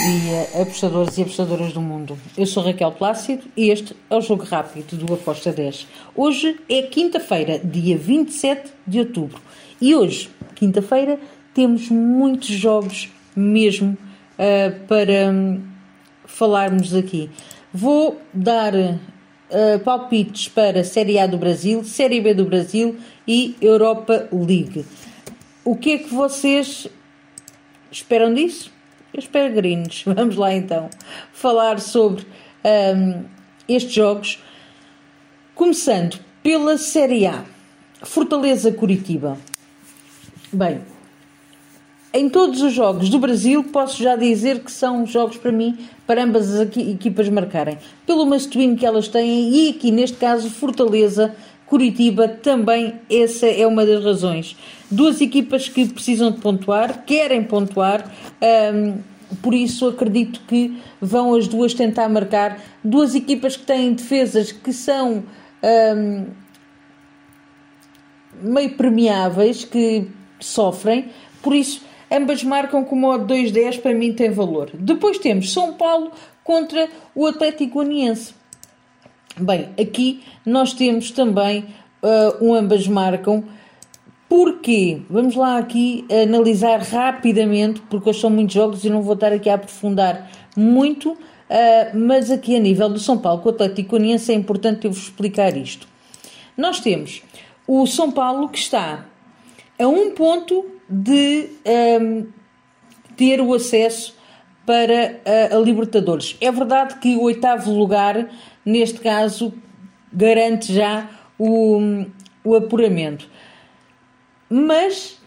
dia, apostadores e apostadoras do mundo. Eu sou Raquel Plácido e este é o Jogo Rápido do Aposta 10. Hoje é quinta-feira, dia 27 de outubro. E hoje, quinta-feira, temos muitos jogos mesmo uh, para um, falarmos aqui. Vou dar uh, palpites para Série A do Brasil, Série B do Brasil e Europa League. O que é que vocês esperam disso? Os peregrinos. Vamos lá então falar sobre um, estes jogos. Começando pela Série A. Fortaleza Curitiba. Bem, em todos os jogos do Brasil, posso já dizer que são jogos para mim, para ambas as equipas marcarem. Pelo masculino que elas têm e aqui neste caso Fortaleza Curitiba também essa é uma das razões. Duas equipas que precisam de pontuar, querem pontuar, um, por isso acredito que vão as duas tentar marcar. Duas equipas que têm defesas que são um, meio premiáveis, que sofrem, por isso ambas marcam com o modo 2-10, para mim tem valor. Depois temos São Paulo contra o Atlético Goianiense. Bem, aqui nós temos também uh, um ambas marcam. Porquê? Vamos lá aqui analisar rapidamente, porque hoje são muitos jogos e não vou estar aqui a aprofundar muito, uh, mas aqui a nível do São Paulo com o Atlético Uniense é importante eu vos explicar isto. Nós temos o São Paulo que está a um ponto de um, ter o acesso para a, a Libertadores. É verdade que o oitavo lugar neste caso, garante já o, o apuramento. Mas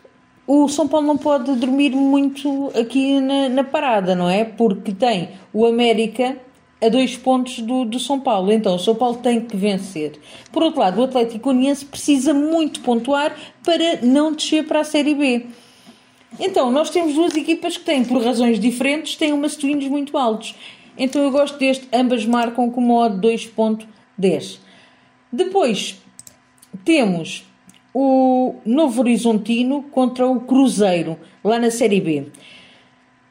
o São Paulo não pode dormir muito aqui na, na, parada, não é? Porque tem o América a dois pontos do, do São Paulo. Então o São Paulo tem que vencer. Por outro lado, o Atlético Uniense precisa muito pontuar para não descer para a Série B. Então, nós temos duas equipas que têm, por razões diferentes, têm umas twins muito altos. Então eu gosto deste, ambas marcam com modo 2.10. Depois temos o Novo Horizontino contra o Cruzeiro, lá na Série B.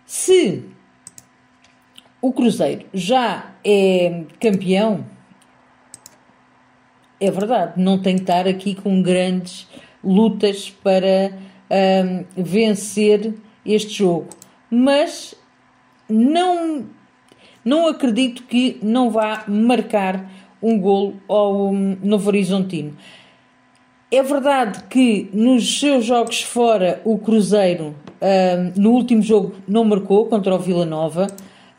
Se o Cruzeiro já é campeão, é verdade, não tem que estar aqui com grandes lutas para um, vencer este jogo. Mas não não acredito que não vá marcar um golo ao Novo Horizontino. É verdade que nos seus jogos fora o Cruzeiro uh, no último jogo não marcou contra o Vila Nova.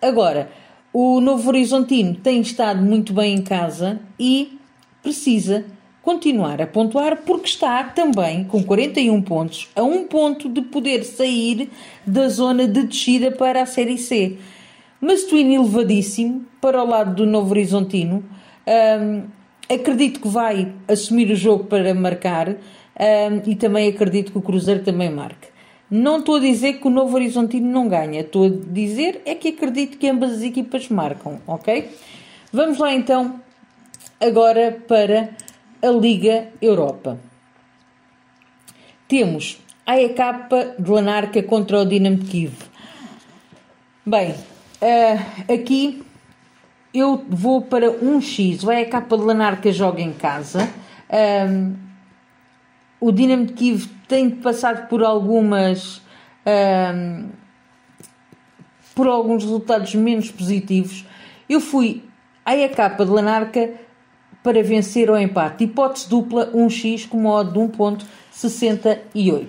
Agora, o Novo Horizontino tem estado muito bem em casa e precisa continuar a pontuar porque está também com 41 pontos a um ponto de poder sair da zona de descida para a Série C mas twin elevadíssimo para o lado do Novo Horizontino. Um, acredito que vai assumir o jogo para marcar um, e também acredito que o Cruzeiro também marque. Não estou a dizer que o Novo Horizontino não ganha, estou a dizer é que acredito que ambas as equipas marcam, ok? Vamos lá então agora para a Liga Europa. Temos a AEK de Lanarca contra o Dinamo Kiev. Bem, Uh, aqui eu vou para um X, vai a capa de Lanarca joga em casa. Um, o Dinamo de Kiev tem passado por algumas um, por alguns resultados menos positivos. Eu fui à capa de Lanarca para vencer o empate. Hipótese dupla 1x com modo de 1.68.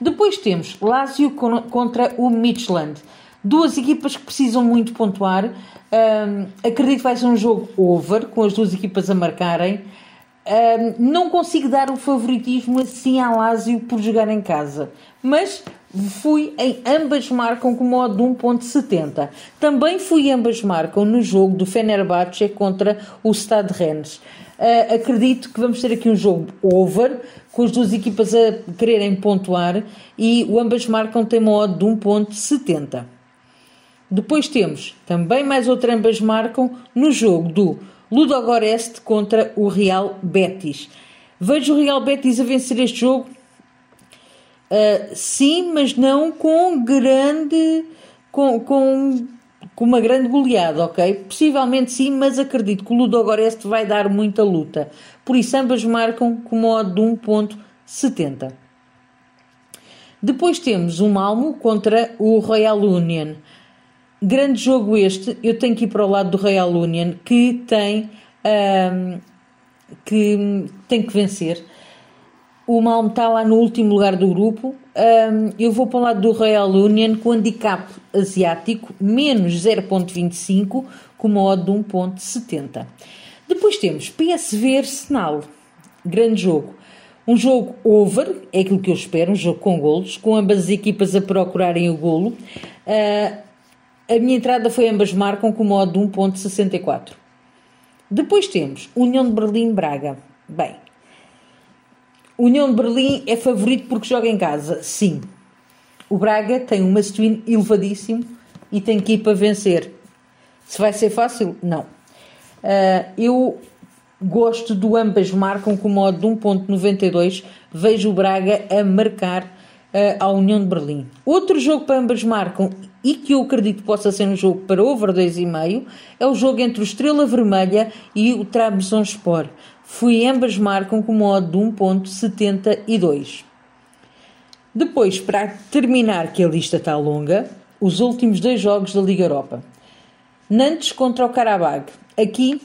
Depois temos Lazio contra o Midland. Duas equipas que precisam muito pontuar. Um, acredito que vai ser um jogo over, com as duas equipas a marcarem. Um, não consigo dar o favoritismo assim à Lazio por jogar em casa, mas fui em ambas marcam com modo de 1.70. Também fui ambas marcam no jogo do Fenerbahçe contra o Stade Rennes. Uh, acredito que vamos ter aqui um jogo over, com as duas equipas a quererem pontuar e o ambas marcam tem modo de 1.70. Depois temos também mais outra ambas marcam no jogo do Ludogoreste contra o Real Betis. Vejo o Real Betis a vencer este jogo? Uh, sim, mas não com grande. com, com com uma grande goleada, ok? Possivelmente sim, mas acredito que o Ludogorets vai dar muita luta. Por isso, ambas marcam com modo de 1.70. Depois temos o Malmo contra o Royal Union. Grande jogo este, eu tenho que ir para o lado do Royal Union, que tem, um, que, tem que vencer. O Malmo está lá no último lugar do grupo. Um, eu vou para o lado do Royal Union com handicap asiático menos 0.25 com uma odd de 1.70. Depois temos PSV Arsenal. Grande jogo. Um jogo over, é aquilo que eu espero, um jogo com golos, com ambas as equipas a procurarem o golo. Uh, a minha entrada foi ambas marcam com modo de 1.64. Depois temos União de Berlim-Braga. Bem, União de Berlim é favorito porque joga em casa, sim. O Braga tem um must elevadíssimo e tem que ir para vencer. Se vai ser fácil? Não. Uh, eu gosto do ambas marcam com modo de 1.92. Vejo o Braga a marcar uh, a União de Berlim. Outro jogo para ambas marcam e que eu acredito que possa ser um jogo para over 2,5 é o jogo entre o Estrela Vermelha e o Trabzonspor. Fui ambas marcam com modo de 1.72. Depois, para terminar que a lista está longa, os últimos dois jogos da Liga Europa. Nantes contra o Karabag. Aqui,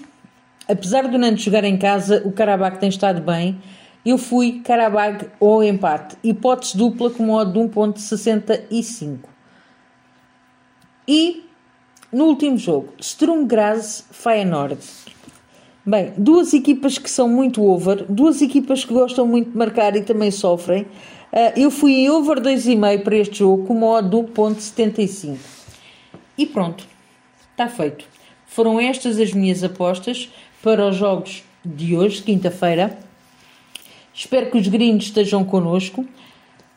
apesar do Nantes jogar em casa, o Karabag tem estado bem. Eu fui Karabag ou empate. Hipótese dupla com modo de 1.65. E, no último jogo, Sturm Graz Feyenoord. Bem, duas equipas que são muito over, duas equipas que gostam muito de marcar e também sofrem. Uh, eu fui em over 2,5 para este jogo com modo do ponto 75. E pronto, está feito. Foram estas as minhas apostas para os jogos de hoje, quinta-feira. Espero que os gringos estejam connosco.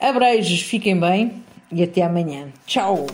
Abreijos, fiquem bem e até amanhã. Tchau!